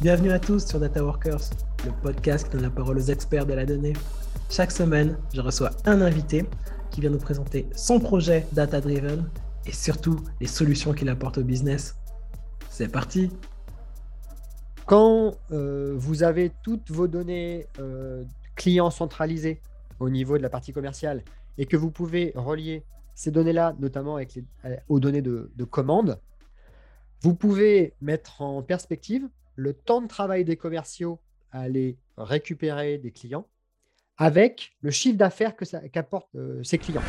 Bienvenue à tous sur Data Workers, le podcast qui donne la parole aux experts de la donnée. Chaque semaine, je reçois un invité qui vient nous présenter son projet Data Driven et surtout les solutions qu'il apporte au business. C'est parti Quand euh, vous avez toutes vos données euh, clients centralisées au niveau de la partie commerciale et que vous pouvez relier ces données-là, notamment avec les, euh, aux données de, de commande, vous pouvez mettre en perspective le temps de travail des commerciaux à aller récupérer des clients avec le chiffre d'affaires qu'apportent euh, ces clients.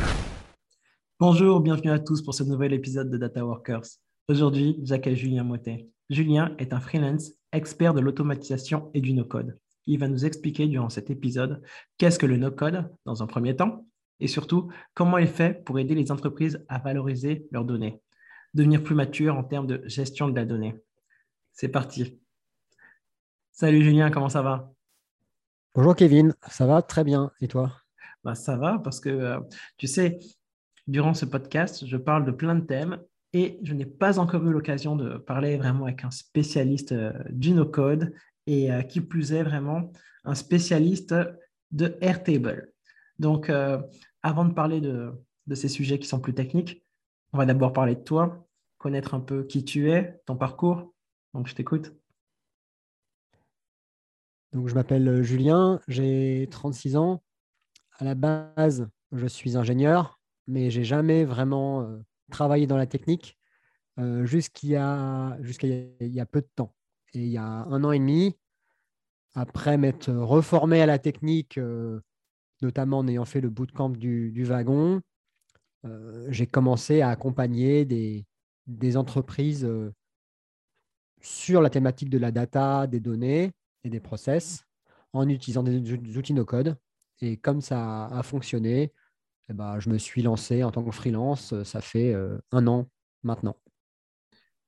Bonjour, bienvenue à tous pour ce nouvel épisode de Data Workers. Aujourd'hui, j'accueille Julien Motet. Julien est un freelance expert de l'automatisation et du no-code. Il va nous expliquer durant cet épisode qu'est-ce que le no-code dans un premier temps et surtout comment il fait pour aider les entreprises à valoriser leurs données, devenir plus mature en termes de gestion de la donnée. C'est parti. Salut Julien, comment ça va? Bonjour Kevin, ça va très bien. Et toi? Bah, ça va parce que, euh, tu sais, durant ce podcast, je parle de plein de thèmes et je n'ai pas encore eu l'occasion de parler vraiment avec un spécialiste euh, du no-code et euh, qui plus est vraiment un spécialiste de Airtable. Donc, euh, avant de parler de, ces sujets qui sont plus techniques, on va d'abord parler de toi, connaître un peu qui tu es, ton parcours. Donc, je t'écoute. Donc, je m'appelle euh, Julien, j'ai 36 ans. À la base, je suis ingénieur, mais j'ai jamais vraiment euh, travaillé dans la technique euh, jusqu'à a- il y a peu de temps. Et il y a un an et demi, après m'être reformé à la technique, euh, notamment en ayant fait le bootcamp du, du wagon, euh, j'ai commencé à accompagner des, des entreprises euh, sur la thématique de la data, des données et des process en utilisant des, des outils no-code. Et comme ça a fonctionné, eh ben, je me suis lancé en tant que freelance. Ça fait euh, un an maintenant.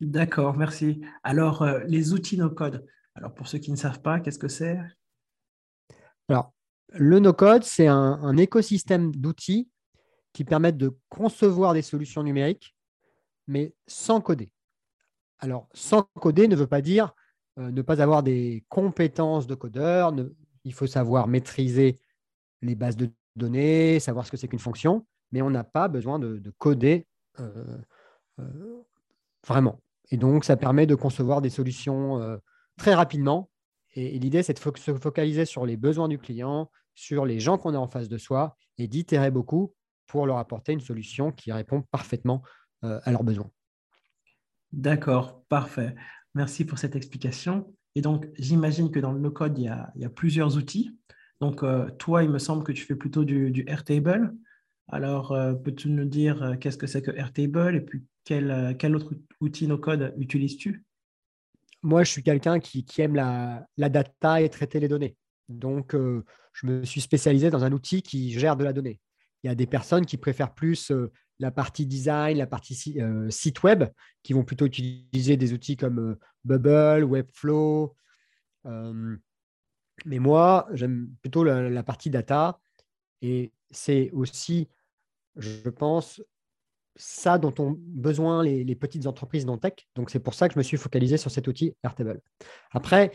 D'accord, merci. Alors, euh, les outils no-code. Alors, pour ceux qui ne savent pas, qu'est-ce que c'est? Alors, le no-code, c'est un, écosystème d'outils qui permettent de concevoir des solutions numériques, mais sans coder. Alors, sans coder ne veut pas dire euh, ne pas avoir des compétences de codeur. il faut savoir maîtriser les bases de données, savoir ce que c'est qu'une fonction, mais on n'a pas besoin de, de coder euh, euh, vraiment. Et donc, ça permet de concevoir des solutions très rapidement. Et, l'idée, c'est de se focaliser sur les besoins du client, sur les gens qu'on a en face de soi et d'itérer beaucoup pour leur apporter une solution qui répond parfaitement euh, à leurs besoins. D'accord, parfait. Merci pour cette explication. Et donc, j'imagine que dans le no-code, il y a, il y a plusieurs outils. Donc, euh, toi, il me semble que tu fais plutôt du, du Airtable. Alors, euh, peux-tu nous dire qu'est-ce que c'est que Airtable et puis quel, quel autre outil no-code utilises-tu? Moi, je suis quelqu'un qui, qui aime la, la data et traiter les données. Donc, euh, je me suis spécialisé dans un outil qui gère de la donnée. Il y a des personnes qui préfèrent plus euh, la partie design, la partie euh, site web, qui vont plutôt utiliser des outils comme euh, Bubble, Webflow. Mais moi, j'aime plutôt la, partie data. Et c'est aussi, je pense, ça dont ont besoin les, petites entreprises dans tech. Donc, c'est pour ça que je me suis focalisé sur cet outil Airtable. Après,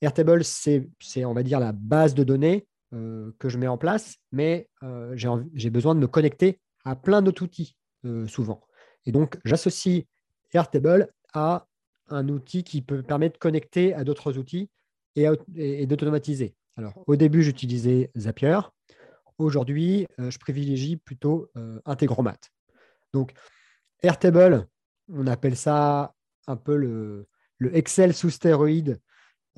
Airtable, c'est, on va dire, la base de données que je mets en place, mais euh, j'ai, besoin de me connecter à plein d'autres outils euh, souvent. Et donc, j'associe Airtable à un outil qui peut permettre de connecter à d'autres outils et, d'automatiser. Alors, au début, j'utilisais Zapier. Aujourd'hui, euh, je privilégie plutôt euh, Integromat. Donc, Airtable, on appelle ça un peu le, Excel sous stéroïde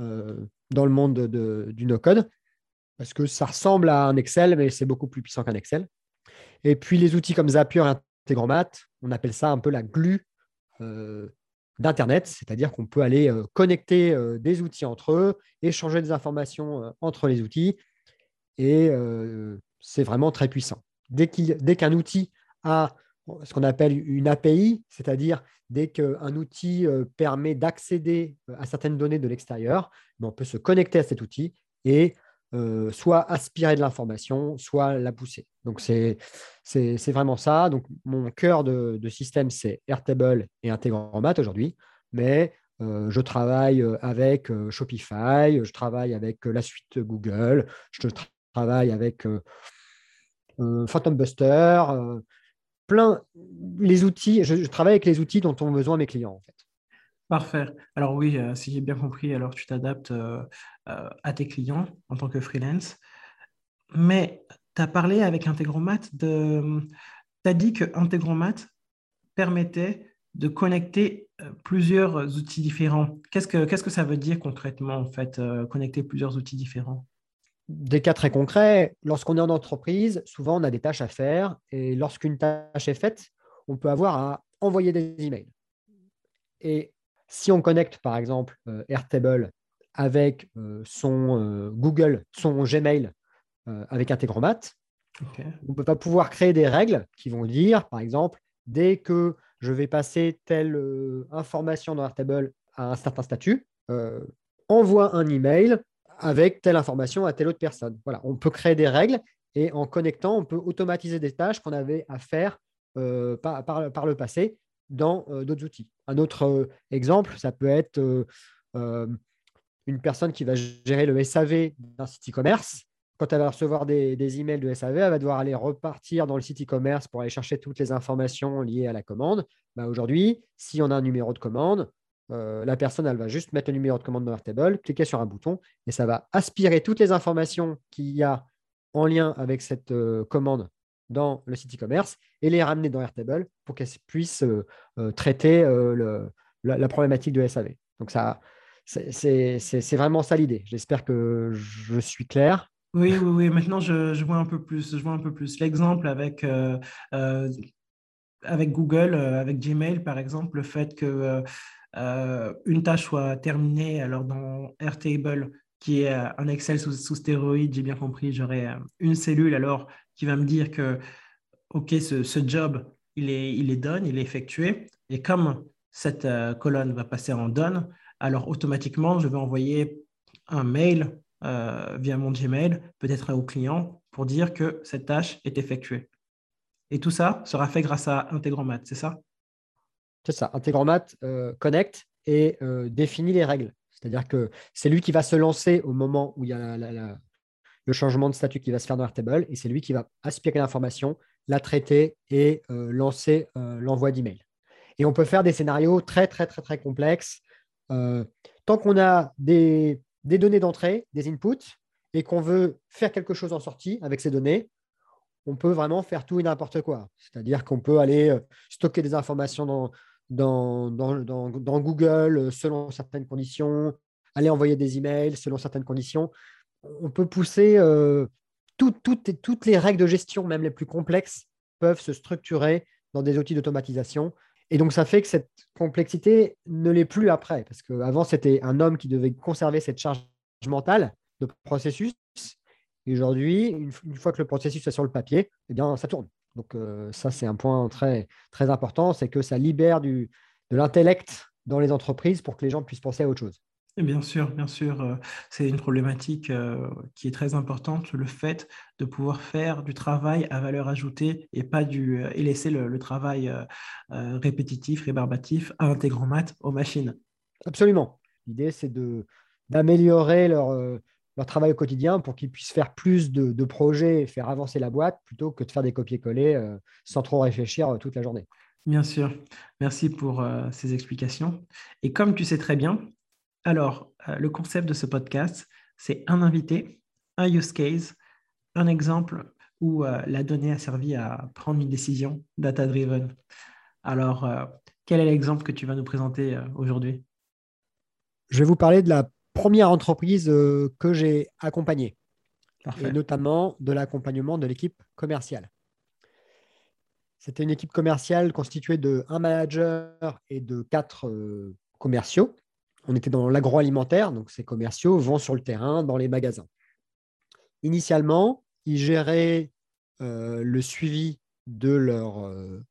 euh, dans le monde de- de- du no-code, parce que ça ressemble à un Excel, mais c'est beaucoup plus puissant qu'un Excel. Et puis, les outils comme Zapier et Integromat, on appelle ça un peu la glue euh, d'Internet, c'est-à-dire qu'on peut aller euh, connecter euh, des outils entre eux, échanger des informations entre les outils, et c'est vraiment très puissant. Dès qu'un outil a ce qu'on appelle une API, c'est-à-dire dès qu'un outil permet d'accéder à certaines données de l'extérieur, ben, on peut se connecter à cet outil et euh, soit aspirer de l'information, soit la pousser. Donc, c'est vraiment ça. Donc, mon cœur de, système, c'est Airtable et Integromat aujourd'hui, mais euh, je travaille avec Shopify, je travaille avec la suite Google, je travaille avec Phantom Buster, plein les outils. Je, travaille avec les outils dont ont besoin mes clients. Parfait. Alors oui, euh, si j'ai bien compris, alors tu t'adaptes euh, euh, à tes clients en tant que freelance. Mais tu as parlé avec Integromat de... Tu as dit que Integromat permettait de connecter plusieurs outils différents. Qu'est-ce que, qu'est-ce que ça veut dire concrètement, en fait, connecter plusieurs outils différents? Des cas très concrets, lorsqu'on est en entreprise, souvent on a des tâches à faire et lorsqu'une tâche est faite, on peut avoir à envoyer des emails. Et si on connecte par exemple euh, Airtable avec euh, son euh, Google, son Gmail avec Integromat, on peut pas pouvoir créer des règles qui vont dire, par exemple, dès que je vais passer telle information dans Airtable à un certain statut, envoie un email avec telle information à telle autre personne. Voilà, on peut créer des règles et en connectant, on peut automatiser des tâches qu'on avait à faire par, le passé dans euh, d'autres outils. Un autre euh, exemple, ça peut être euh, une personne qui va gérer le SAV d'un site e-commerce. Quand elle va recevoir des, emails de SAV, elle va devoir aller repartir dans le site e-commerce pour aller chercher toutes les informations liées à la commande. Bah, aujourd'hui, si on a un numéro de commande, la personne, va juste mettre le numéro de commande dans Airtable, cliquer sur un bouton et ça va aspirer toutes les informations qu'il y a en lien avec cette commande dans le site e-commerce et les ramener dans Airtable pour qu'elles puissent euh, euh, traiter euh, la, problématique de SAV. Donc, ça, c'est vraiment ça l'idée. J'espère que je suis clair. Oui, oui, oui. Maintenant, je, vois un peu plus. Je vois un peu plus l'exemple avec, avec Google, avec Gmail, par exemple, le fait que une tâche soit terminée. Alors, dans Airtable, qui est un Excel sous, sous stéroïde, j'ai bien compris, j'aurai une cellule alors qui va me dire que, OK, ce, job, il est, il est done, il est effectué. Et comme cette euh, colonne va passer en done, alors automatiquement, je vais envoyer un mail euh, via mon Gmail, peut-être au client, pour dire que cette tâche est effectuée. Et tout ça sera fait grâce à Integromat, c'est ça? C'est ça. Integromat euh, connecte et définit les règles. C'est-à-dire que c'est lui qui va se lancer au moment où il y a la, le changement de statut qui va se faire dans Airtable et c'est lui qui va aspirer l'information, la traiter et euh, lancer euh, l'envoi d'email. Et on peut faire des scénarios très, très, très, très complexes. Euh, tant qu'on a des, données d'entrée, des inputs, et qu'on veut faire quelque chose en sortie avec ces données, on peut vraiment faire tout et n'importe quoi. C'est-à-dire qu'on peut aller stocker des informations dans, dans, dans, Google selon certaines conditions, aller envoyer des emails selon certaines conditions on peut pousser euh, toutes les règles de gestion, même les plus complexes, peuvent se structurer dans des outils d'automatisation. Et donc, ça fait que cette complexité ne l'est plus après, parce qu'avant, c'était un homme qui devait conserver cette charge mentale de processus. Et aujourd'hui, une, fois que le processus est sur le papier, eh ça tourne. Donc, euh, ça, c'est un point très, important, c'est que ça libère de l'intellect dans les entreprises pour que les gens puissent penser à autre chose. Bien sûr, bien sûr, euh, c'est une problématique euh, qui est très importante, le fait de pouvoir faire du travail à valeur ajoutée et pas du euh, et laisser le, travail répétitif, rébarbatif à mat aux machines. Absolument. L'idée, c'est de d'améliorer leur, leur travail au quotidien pour qu'ils puissent faire plus de, de, projets et faire avancer la boîte plutôt que de faire des copier-coller sans trop réfléchir toute la journée. Bien sûr. Merci pour ces explications. Et comme tu sais très bien, alors, euh, le concept de ce podcast, c'est un invité, un use case, un exemple où euh, la donnée a servi à prendre une décision data-driven. Alors, euh, quel est l'exemple que tu vas nous présenter aujourd'hui? Je vais vous parler de la première entreprise que j'ai accompagnée, et notamment de l'accompagnement de l'équipe commerciale. C'était une équipe commerciale constituée de un manager et de quatre commerciaux on était dans l'agroalimentaire, donc ces commerciaux vont sur le terrain, dans les magasins. Initialement, ils géraient euh, le suivi de leurs euh,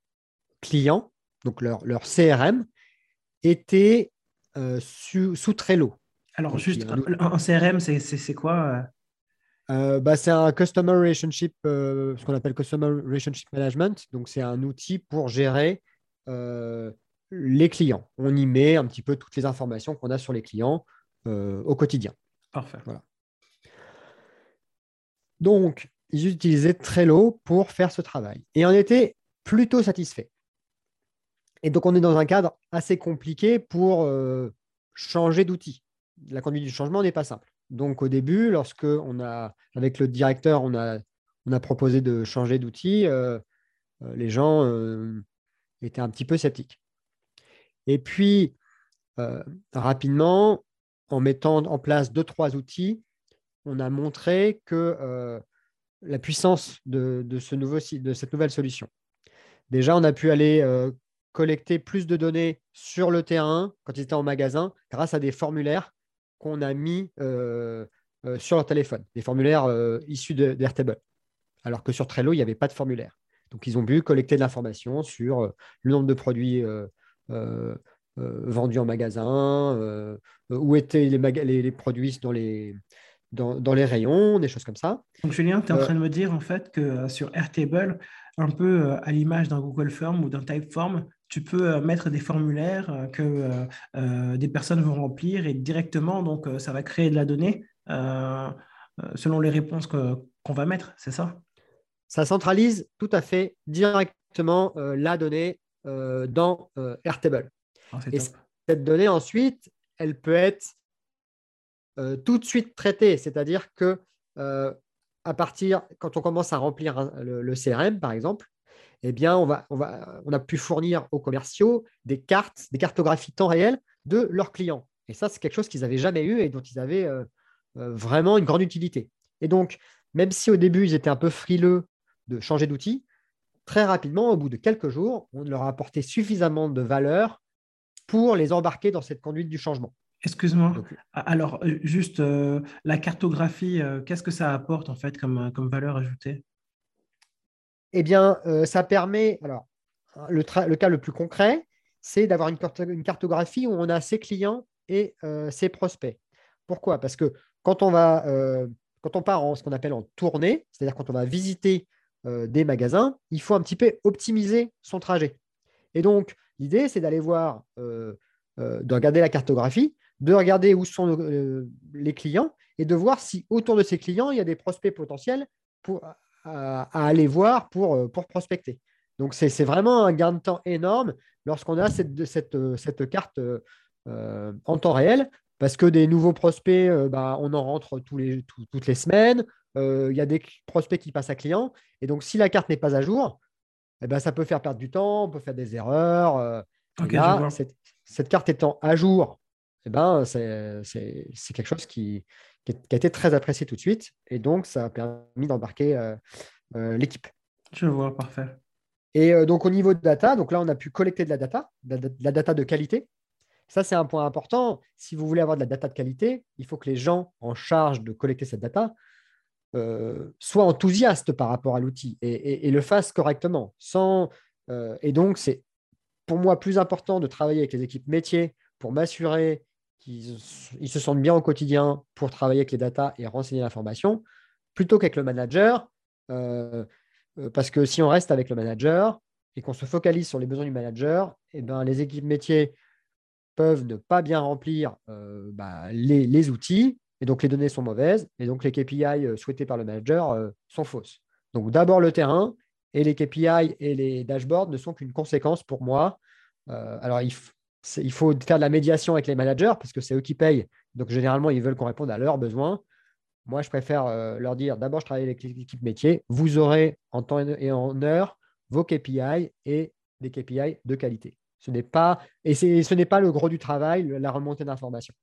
clients, donc leur, CRM, était euh, sous, Trello. Alors, juste, un, CRM, c'est quoi bah, C'est un Customer Relationship, ce qu'on appelle Customer Relationship Management. Donc, c'est un outil pour gérer les clients. On y met un petit peu toutes les informations qu'on a sur les clients au quotidien. Parfait. Voilà. Donc, ils utilisaient Trello pour faire ce travail et en étaient plutôt satisfaits. Et donc, on est dans un cadre assez compliqué pour euh, changer d'outil. La conduite du changement n'est pas simple. Donc, au début, lorsque on a, avec le directeur, on a, on a proposé de changer d'outil, euh, euh, les gens étaient un petit peu sceptiques. Et puis, rapidement, en mettant en place deux, trois outils, on a montré que la puissance de, ce nouveau, de cette nouvelle solution. Déjà, on a pu aller collecter plus de données sur le terrain quand ils étaient en magasin grâce à des formulaires qu'on a mis euh, euh, sur leur téléphone, des formulaires euh, issus d'Airtable. Alors que sur Trello, il n'y avait pas de formulaire. Donc, ils ont pu collecter de l'information sur le nombre de produits vendus en magasin, où étaient les, les, produits dans les, dans, les rayons, des choses comme ça. Donc, Julien, tu es en train de me dire en fait que sur Airtable, un peu à l'image d'un Google Form ou d'un Typeform, tu peux euh, mettre des formulaires euh, que euh, des personnes vont remplir et directement, donc ça va créer de la donnée selon les réponses qu'on va mettre, c'est ça? Ça centralise tout à fait directement la donnée dans Airtable. Ah, et cette donnée, ensuite, elle peut être tout de suite traitée, c'est-à-dire que à partir, quand on commence à remplir le CRM, par exemple, eh bien, on, va, on, va, on a pu fournir aux commerciaux des cartes, des cartographies temps réel de leurs clients. Et ça, c'est quelque chose qu'ils n'avaient jamais eu et dont ils avaient euh, euh, vraiment une grande utilité. Et donc, même si au début, ils étaient un peu frileux de changer d'outil, très rapidement, au bout de quelques jours, on leur a apporté suffisamment de valeur pour les embarquer dans cette conduite du changement. Excuse-moi. Alors, euh, juste la cartographie, qu'est-ce que ça apporte en fait comme, comme valeur ajoutée? Eh bien, euh, ça permet. Alors, le, cas le plus concret, c'est d'avoir une, cartographie où on a ses clients et euh, ses prospects. Pourquoi? Parce que quand on, va, euh, quand on part en ce qu'on appelle en tournée, c'est-à-dire quand on va visiter des magasins, il faut un petit peu optimiser son trajet. Et donc, l'idée, c'est d'aller voir, de regarder la cartographie, de regarder où sont les clients et de voir si autour de ces clients, il y a des prospects potentiels à, aller voir pour, euh, prospecter. Donc, c'est vraiment un gain de temps énorme lorsqu'on a cette, euh, carte euh, en temps réel, parce que des nouveaux prospects, bah, on en rentre tous les, toutes les semaines. Il y a des prospects qui passent à client. Et donc, si la carte n'est pas à jour, eh ben, ça peut faire perdre du temps, on peut faire des erreurs. cette, cette, carte étant à jour, eh ben, c'est quelque chose qui, qui, a été très apprécié tout de suite. Et donc, ça a permis d'embarquer euh, euh, l'équipe. Je vois, parfait. Et euh, donc, au niveau de data, donc là, on a pu collecter de la data, de la data de qualité. Ça, c'est un point important. Si vous voulez avoir de la data de qualité, il faut que les gens en charge de collecter cette data soient enthousiastes par rapport à l'outil et, le fassent correctement. Sans, et donc, c'est pour moi plus important de travailler avec les équipes métiers pour m'assurer qu'ils se sentent bien au quotidien pour travailler avec les datas et renseigner l'information, plutôt qu'avec le manager. Euh, euh, parce que si on reste avec le manager et qu'on se focalise sur les besoins du manager, eh ben, les équipes métiers peuvent ne pas bien remplir euh, bah, les, outils, et donc les données sont mauvaises, et donc les KPI souhaités par le manager sont fausses. Donc d'abord le terrain, et les KPI et les dashboards ne sont qu'une conséquence pour moi. alors il, faut faire de la médiation avec les managers parce que c'est eux qui payent. Donc, généralement, ils veulent qu'on réponde à leurs besoins. Moi, je préfère euh, leur dire d'abord, je travaille avec l'équipe métier. Vous aurez en temps et en heure vos KPI et des KPI de qualité. Ce n'est pas, et ce n'est pas le gros du travail, la remontée d'informations.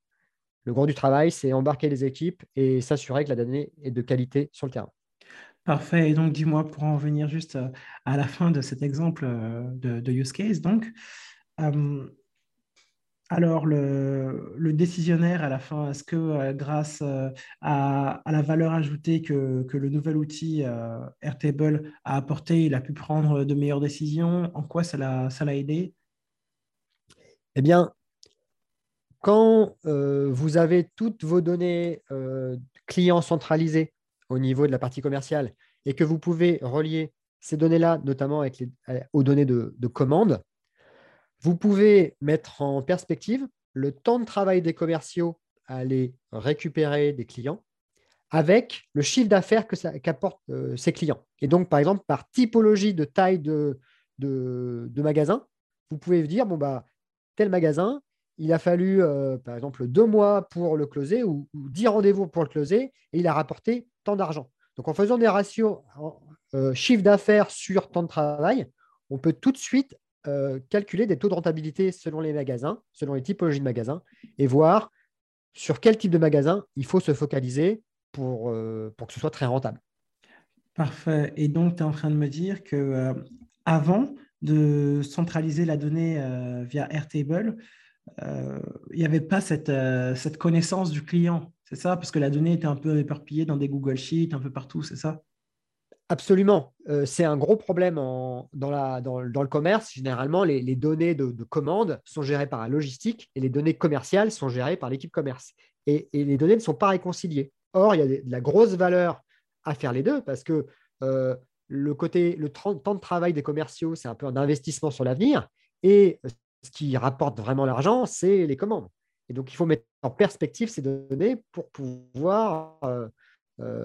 Le gros du travail, c'est embarquer les équipes et s'assurer que la donnée est de qualité sur le terrain. Parfait. Et donc, dis-moi, pour en venir juste euh, à la fin de cet exemple euh, de, use case, donc, alors, le, décisionnaire, à la fin, est-ce que euh, grâce euh, à, la valeur ajoutée que, le nouvel outil euh, Airtable a apporté, il a pu prendre de meilleures décisions? En quoi ça l'a, aidé? Eh bien, quand vous avez toutes vos données clients centralisées au niveau de la partie commerciale et que vous pouvez relier ces données-là, notamment les, aux données de, de commande, vous pouvez mettre en perspective le temps de travail des commerciaux à aller récupérer des clients avec le chiffre d'affaires qu'apportent euh, ces clients. Et donc, par exemple, par typologie de taille de, de, magasin, vous pouvez dire, bon, bah, tel magasin, il a fallu, euh, par exemple, deux mois pour le closer ou, dix rendez-vous pour le closer et il a rapporté tant d'argent. Donc, en faisant des ratios euh, chiffre d'affaires sur temps de travail, on peut tout de suite calculer des taux de rentabilité selon les magasins, selon les typologies de magasins et voir sur quel type de magasin il faut se focaliser pour, euh, que ce soit très rentable. Parfait. Et donc, tu es en train de me dire que euh, avant de centraliser la donnée euh, via Airtable, il n'y avait pas cette, cette connaissance du client, c'est ça? Parce que la donnée était un peu éparpillée dans des Google Sheets, un peu partout, c'est ça? Absolument. c'est un gros problème dans, la, dans, le commerce. Généralement, les, données de, de, commande sont gérées par la logistique et les données commerciales sont gérées par l'équipe commerce. Et, et, les données ne sont pas réconciliées. Or, il y a de la grosse valeur à faire les deux parce que euh, le côté, le temps de travail des commerciaux, c'est un peu un investissement sur l'avenir. Et ce qui rapporte vraiment l'argent, c'est les commandes. Et donc, il faut mettre en perspective ces données pour pouvoir euh, euh,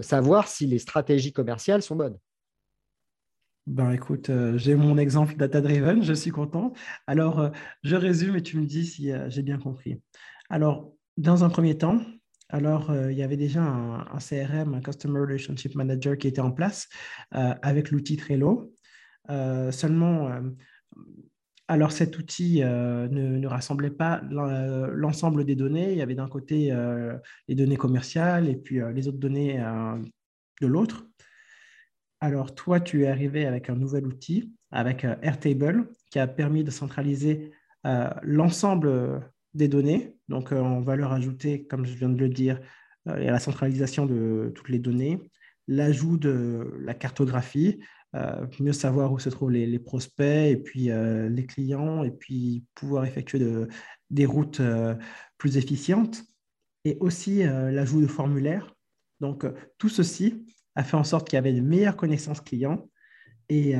savoir si les stratégies commerciales sont bonnes. Ben écoute, j'ai mon exemple data-driven, je suis content. Alors, je résume et tu me dis si j'ai bien compris. Alors, dans un premier temps, alors, euh, il y avait déjà un, CRM, un Customer Relationship Manager qui était en place euh, avec l'outil Trello. Euh, seulement, alors cet outil ne, rassemblait pas l'ensemble des données. Il y avait d'un côté les données commerciales et puis les autres données de l'autre. Alors, toi, tu es arrivé avec un nouvel outil, avec Airtable, qui a permis de centraliser l'ensemble des données. Donc, euh, on va leur ajouter, comme je viens de le dire, euh, la centralisation de toutes les données, l'ajout de la cartographie, euh, mieux savoir où se trouvent les, prospects et puis les clients, et puis pouvoir effectuer des routes plus efficientes, et aussi l'ajout de formulaires. Donc, tout ceci a fait en sorte qu'il y avait une meilleure connaissance client, et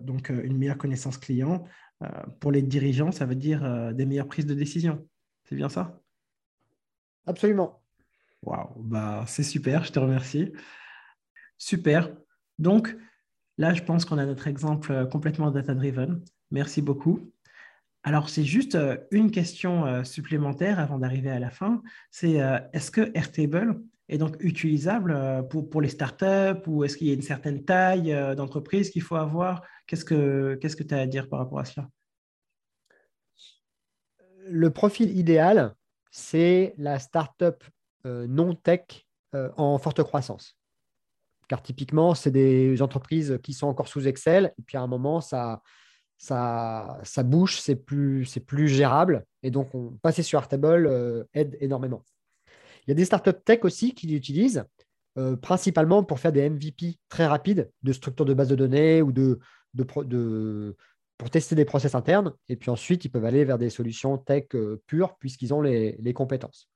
donc une meilleure connaissance client euh, pour les dirigeants, ça veut dire euh, des meilleures prises de décision. C'est bien ça? Absolument. Waouh, bah, c'est super, je te remercie. Super. Donc, là, je pense qu'on a notre exemple euh, complètement data-driven. Merci beaucoup. Alors, c'est juste une question supplémentaire avant d'arriver à la fin. C'est est-ce que Airtable est donc utilisable pour, pour les startups ou est-ce qu'il y a une certaine taille d'entreprise qu'il faut avoir? Qu'est-ce que tu as à dire par rapport à cela? Le profil idéal, c'est la startup euh, non-tech euh, en forte croissance. Car typiquement, c'est des entreprises qui sont encore sous Excel, et puis à un moment, ça, ça, ça bouge, c'est plus, plus gérable, et donc on, passer sur Artable euh, aide énormément. Il y a des startups tech aussi qui l'utilisent, principalement pour faire des MVP très rapides de structures de base de données ou de, de, pour tester des process internes. Et puis ensuite, ils peuvent aller vers des solutions tech euh, pures puisqu'ils ont les, compétences.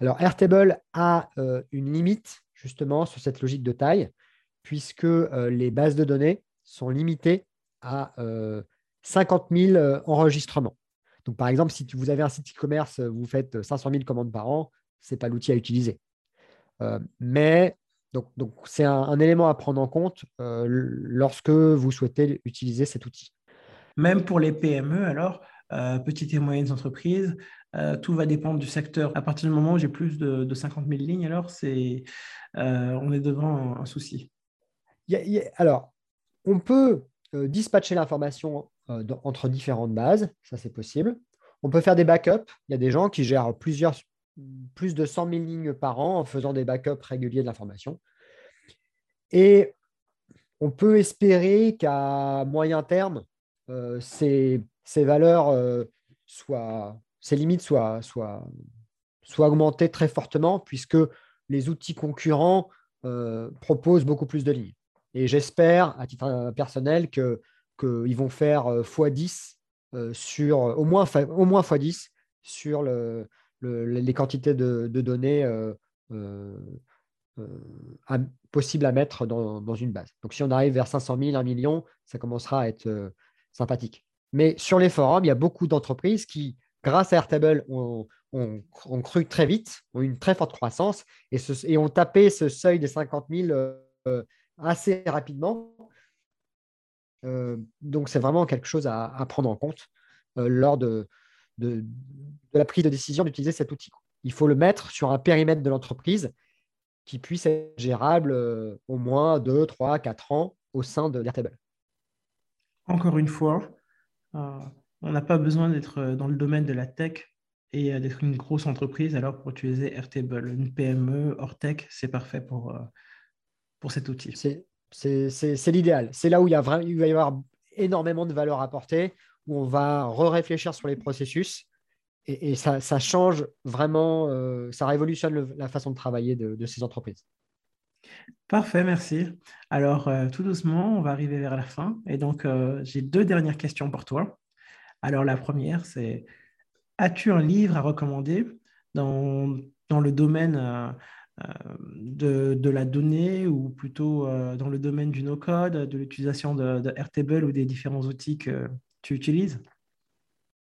Alors, Airtable a euh, une limite justement sur cette logique de taille, puisque euh, les bases de données sont limitées à 50 000 enregistrements. Donc, par exemple, si vous avez un site e-commerce, vous faites 500 000 commandes par an, ce n'est pas l'outil à utiliser. mais c'est un, élément à prendre en compte euh, lorsque vous souhaitez utiliser cet outil. Même pour les PME, alors, euh, petites et moyennes entreprises, euh, tout va dépendre du secteur. À partir du moment où j'ai plus de, 50 000 lignes, alors c'est, on est devant un, souci. alors, on peut dispatcher l'information entre différentes bases, ça c'est possible. On peut faire des backups. Il y a des gens qui gèrent plusieurs plus de 100 000 lignes par an en faisant des backups réguliers de l'information. Et on peut espérer qu'à moyen terme, euh, ces, valeurs euh, soient, ces limites soient, soient, soient, augmentées très fortement puisque les outils concurrents euh, proposent beaucoup plus de lignes. Et j'espère, à titre personnel, qu'ils vont faire x10 sur au moins, au moins x10 sur le, les quantités de, données euh, euh, possible à mettre dans, une base. Donc, si on arrive vers 500 000, 1 million, ça commencera à être sympathique. Mais sur les forums, il y a beaucoup d'entreprises qui, grâce à Airtable, ont, cru très vite, ont eu une très forte croissance et, ont tapé ce seuil des 50 000 assez rapidement. donc, c'est vraiment quelque chose à, prendre en compte lors de, la prise de décision d'utiliser cet outil. Il faut le mettre sur un périmètre de l'entreprise qui puisse être gérable euh, au moins 2, 3, 4 ans au sein de l'Airtable. Encore une fois, euh, on n'a pas besoin d'être dans le domaine de la tech et euh, d'être une grosse entreprise alors pour utiliser Airtable. Une PME hors tech, c'est parfait pour, pour cet outil. C'est l'idéal. C'est là où il, y a il va y avoir énormément de valeur apportée, où on va re-réfléchir sur les processus et, ça, change vraiment, euh, ça révolutionne la façon de travailler de, ces entreprises. Parfait, merci. Alors, euh, tout doucement, on va arriver vers la fin. Et donc, euh, j'ai deux dernières questions pour toi. Alors, la première, c'est as-tu un livre à recommander dans, le domaine de, de, la donnée ou plutôt dans le domaine du no-code, de l'utilisation de, de Airtable ou des différents outils que tu utilises?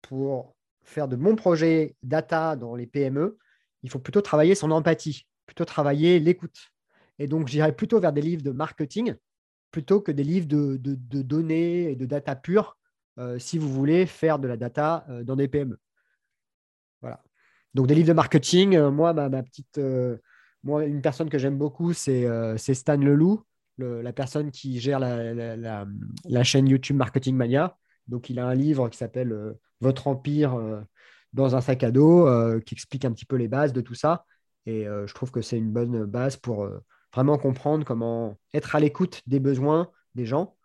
Pour faire de bons projets data dans les PME, il faut plutôt travailler son empathie, plutôt travailler l'écoute. Et donc, j'irai plutôt vers des livres de marketing plutôt que des livres de, données et de data pure euh, si vous voulez faire de la data euh, dans des PME. Voilà. Donc, des livres de marketing, euh, moi, ma, petite, moi, une personne que j'aime beaucoup, c'est Stan Leloup, la personne qui gère la, chaîne YouTube Marketing Mania. Donc, il a un livre qui s'appelle euh, Votre Empire euh, dans un sac à dos, euh, qui explique un petit peu les bases de tout ça. Et je trouve que c'est une bonne base pour vraiment comprendre comment être à l'écoute des besoins des gens.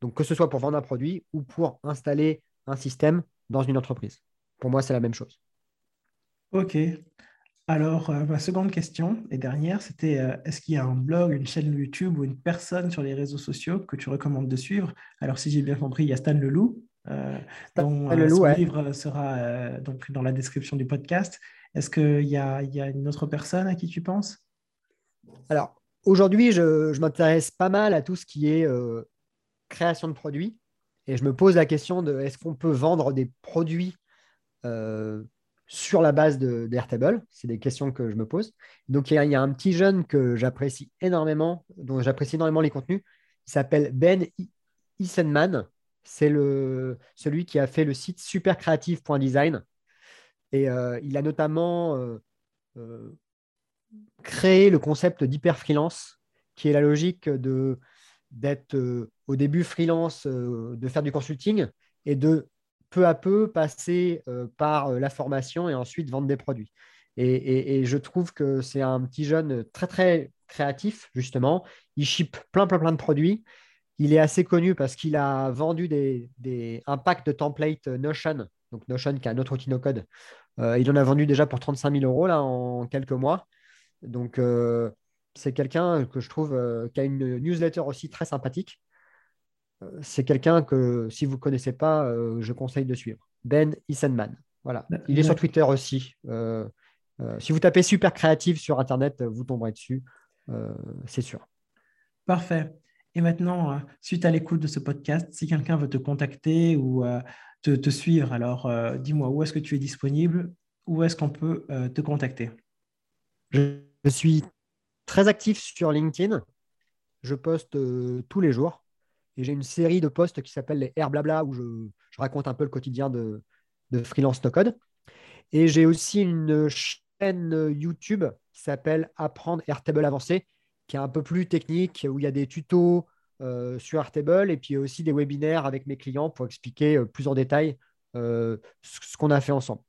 Donc, que ce soit pour vendre un produit ou pour installer un système dans une entreprise. Pour moi, c'est la même chose. OK. Alors, euh, ma seconde question et dernière, c'était euh, est-ce qu'il y a un blog, une chaîne YouTube ou une personne sur les réseaux sociaux que tu recommandes de suivre? Alors, si j'ai bien compris, il y a Stan Leloup, euh, dont le son livre sera donc dans la description du podcast. Est-ce qu'il y, a, une autre personne à qui tu penses? Alors, aujourd'hui, je, je m'intéresse pas mal à tout ce qui est création de produits et je me pose la question de est-ce qu'on peut vendre des produits sur la base d'Airtable? C'est des questions que je me pose. Donc, il y, a, un petit jeune que j'apprécie énormément, dont j'apprécie énormément les contenus. Il s'appelle Ben Isenman. C'est celui qui a fait le site supercreative.design. Et euh, il a notamment euh, euh, créé le concept d'hyper freelance, qui est la logique d'être au début freelance, de faire du consulting et de peu à peu passer euh, par euh, la formation et ensuite vendre des produits. Et, je trouve que c'est un petit jeune très, très créatif, justement. Il ship plein, plein, plein de produits. Il est assez connu parce qu'il a vendu des, des, un pack de templates Notion, donc Notion qui est un autre outil no-code. Euh, il en a vendu déjà pour 35 000 euros en quelques mois. Donc, c'est quelqu'un que je trouve qui a une newsletter aussi très sympathique c'est quelqu'un que, si vous ne connaissez pas, euh, je conseille de suivre. Ben Isenman. Voilà. Il est sur Twitter aussi. Euh, euh, si vous tapez super créatif sur Internet, vous tomberez dessus. c'est sûr. Parfait. Et maintenant, suite à l'écoute de ce podcast, si quelqu'un veut te contacter ou te, suivre, alors dis-moi où est-ce que tu es disponible, où est-ce qu'on peut te contacter? Je, suis très actif sur LinkedIn. Je poste tous les jours. Et j'ai une série de posts qui s'appelle les Air Blabla où je, raconte un peu le quotidien de, freelance no code. Et j'ai aussi une chaîne YouTube qui s'appelle Apprendre Airtable avancé, qui est un peu plus technique, où il y a des tutos euh, sur Airtable et puis aussi des webinaires avec mes clients pour expliquer euh, plus en détail euh, ce, qu'on a fait ensemble.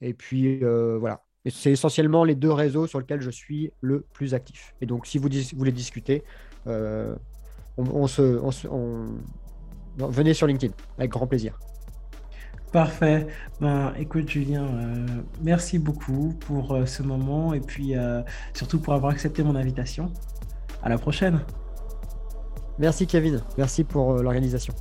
Et puis voilà. C'est essentiellement les deux réseaux sur lesquels je suis le plus actif. Et donc, si vous voulez discuter, on, se, venez sur LinkedIn avec grand plaisir. Parfait. Ben, écoute, Julien, euh, merci beaucoup pour euh, ce moment et puis euh, surtout pour avoir accepté mon invitation. À la prochaine. Merci, Kevin. Merci pour l'organisation.